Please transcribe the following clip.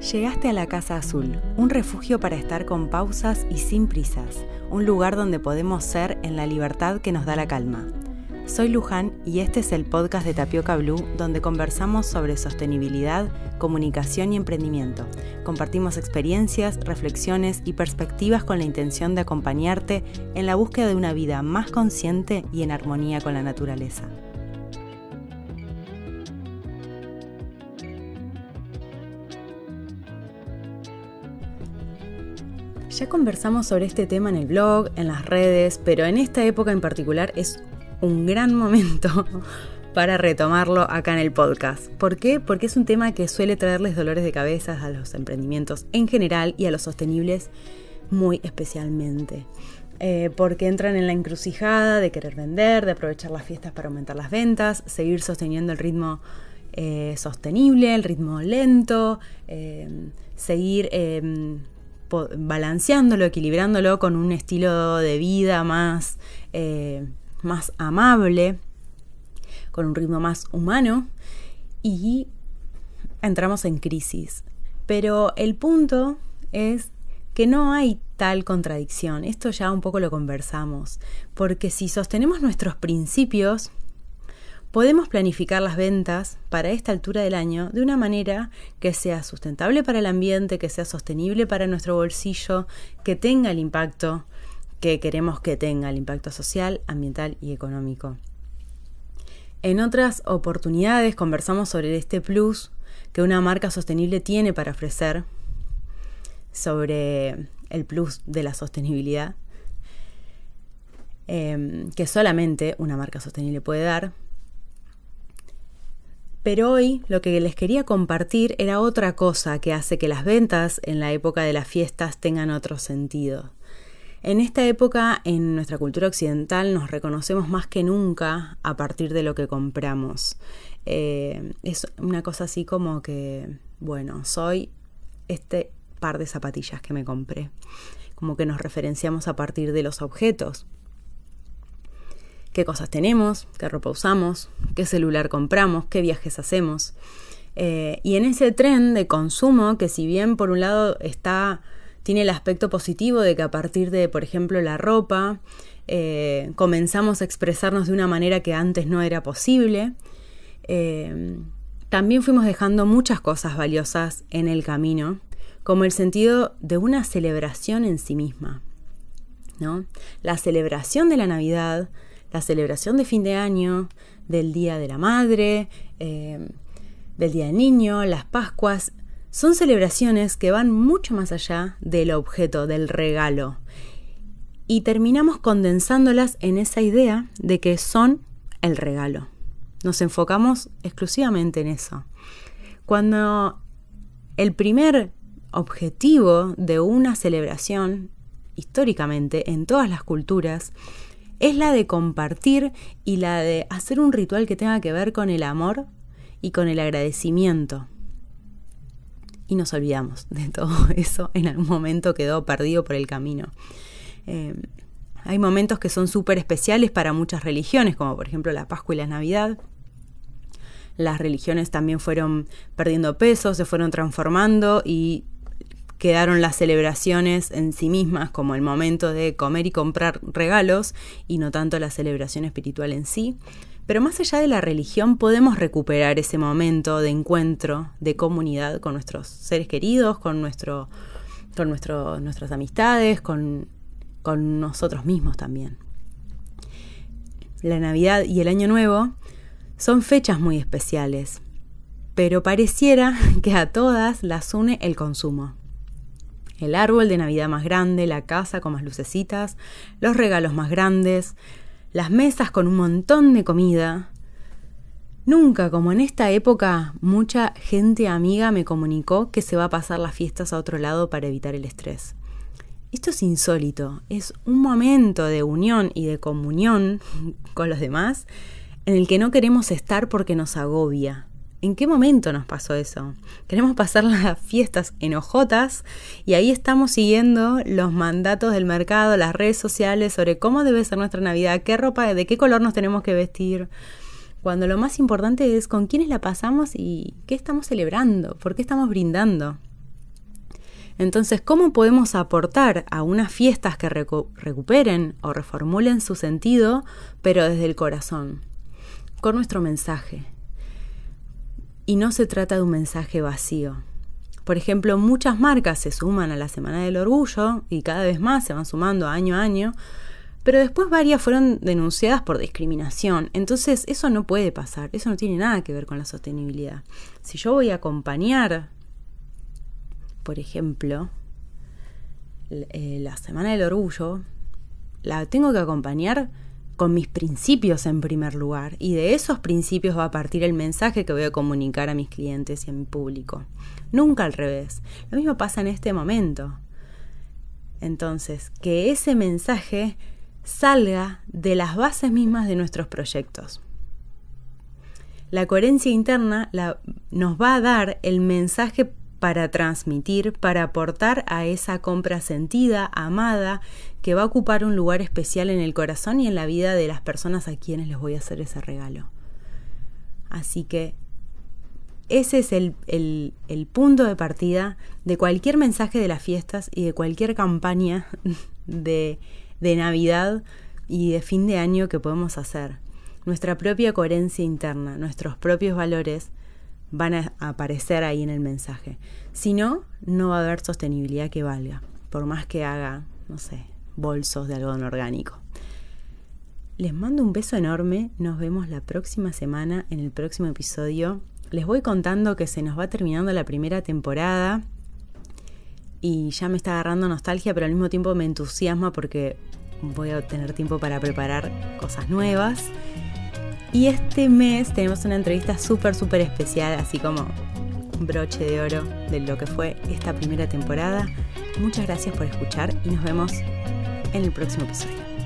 Llegaste a la Casa Azul, un refugio para estar con pausas y sin prisas, un lugar donde podemos ser en la libertad que nos da la calma. Soy Luján y este es el podcast de Tapioca Blue donde conversamos sobre sostenibilidad, comunicación y emprendimiento. Compartimos experiencias, reflexiones y perspectivas con la intención de acompañarte en la búsqueda de una vida más consciente y en armonía con la naturaleza. Ya conversamos sobre este tema en el blog, en las redes, pero en esta época en particular es un gran momento para retomarlo acá en el podcast. ¿Por qué? Porque es un tema que suele traerles dolores de cabeza a los emprendimientos en general y a los sostenibles muy especialmente. Eh, porque entran en la encrucijada de querer vender, de aprovechar las fiestas para aumentar las ventas, seguir sosteniendo el ritmo eh, sostenible, el ritmo lento, eh, seguir balanceándolo, equilibrándolo con un estilo de vida más, eh, más amable, con un ritmo más humano y entramos en crisis. Pero el punto es que no hay tal contradicción. Esto ya un poco lo conversamos, porque si sostenemos nuestros principios, Podemos planificar las ventas para esta altura del año de una manera que sea sustentable para el ambiente, que sea sostenible para nuestro bolsillo, que tenga el impacto que queremos que tenga, el impacto social, ambiental y económico. En otras oportunidades conversamos sobre este plus que una marca sostenible tiene para ofrecer, sobre el plus de la sostenibilidad, eh, que solamente una marca sostenible puede dar, pero hoy lo que les quería compartir era otra cosa que hace que las ventas en la época de las fiestas tengan otro sentido. En esta época, en nuestra cultura occidental, nos reconocemos más que nunca a partir de lo que compramos. Eh, es una cosa así como que, bueno, soy este par de zapatillas que me compré. Como que nos referenciamos a partir de los objetos qué cosas tenemos, qué ropa usamos, qué celular compramos, qué viajes hacemos. Eh, y en ese tren de consumo, que si bien por un lado está, tiene el aspecto positivo de que a partir de, por ejemplo, la ropa, eh, comenzamos a expresarnos de una manera que antes no era posible, eh, también fuimos dejando muchas cosas valiosas en el camino, como el sentido de una celebración en sí misma. ¿no? La celebración de la Navidad, la celebración de fin de año, del Día de la Madre, eh, del Día del Niño, las Pascuas, son celebraciones que van mucho más allá del objeto, del regalo. Y terminamos condensándolas en esa idea de que son el regalo. Nos enfocamos exclusivamente en eso. Cuando el primer objetivo de una celebración, históricamente, en todas las culturas, es la de compartir y la de hacer un ritual que tenga que ver con el amor y con el agradecimiento. Y nos olvidamos de todo eso, en algún momento quedó perdido por el camino. Eh, hay momentos que son súper especiales para muchas religiones, como por ejemplo la Pascua y la Navidad. Las religiones también fueron perdiendo peso, se fueron transformando y quedaron las celebraciones en sí mismas como el momento de comer y comprar regalos y no tanto la celebración espiritual en sí. Pero más allá de la religión podemos recuperar ese momento de encuentro, de comunidad con nuestros seres queridos, con, nuestro, con nuestras amistades, con, con nosotros mismos también. La Navidad y el Año Nuevo son fechas muy especiales, pero pareciera que a todas las une el consumo el árbol de Navidad más grande, la casa con más lucecitas, los regalos más grandes, las mesas con un montón de comida. Nunca, como en esta época, mucha gente amiga me comunicó que se va a pasar las fiestas a otro lado para evitar el estrés. Esto es insólito, es un momento de unión y de comunión con los demás en el que no queremos estar porque nos agobia, ¿En qué momento nos pasó eso? Queremos pasar las fiestas en ojotas y ahí estamos siguiendo los mandatos del mercado, las redes sociales sobre cómo debe ser nuestra Navidad, qué ropa, de qué color nos tenemos que vestir. Cuando lo más importante es con quiénes la pasamos y qué estamos celebrando, por qué estamos brindando. Entonces, ¿cómo podemos aportar a unas fiestas que recuperen o reformulen su sentido, pero desde el corazón? Con nuestro mensaje. Y no se trata de un mensaje vacío. Por ejemplo, muchas marcas se suman a la Semana del Orgullo y cada vez más se van sumando año a año, pero después varias fueron denunciadas por discriminación. Entonces, eso no puede pasar, eso no tiene nada que ver con la sostenibilidad. Si yo voy a acompañar por ejemplo, eh, la Semana del Orgullo, la tengo que acompañar con mis principios en primer lugar y de esos principios va a partir el mensaje que voy a comunicar a mis clientes y a mi público. Nunca al revés. Lo mismo pasa en este momento. Entonces, que ese mensaje salga de las bases mismas de nuestros proyectos. La coherencia interna nos va a dar el mensaje para transmitir, para aportar a esa compra sentida, amada, que va a ocupar un lugar especial en el corazón y en la vida de las personas a quienes les voy a hacer ese regalo. Así que ese es el, punto de partida de cualquier mensaje de las fiestas y de cualquier campaña de, de Navidad y de fin de año que podemos hacer. Nuestra propia coherencia interna, nuestros propios valores, van a aparecer ahí en el mensaje. Si no, no va a haber sostenibilidad que valga, por más que haga, no sé, bolsos de algodón orgánico. Les mando un beso enorme, nos vemos la próxima semana en el próximo episodio. Les voy contando que se nos va terminando la primera temporada y ya me está agarrando nostalgia, pero al mismo tiempo me entusiasma porque voy a tener tiempo para preparar cosas nuevas. Y este mes tenemos una entrevista súper, súper especial, así como un broche de oro de lo que fue esta primera temporada. Muchas gracias por escuchar y nos vemos en el próximo episodio.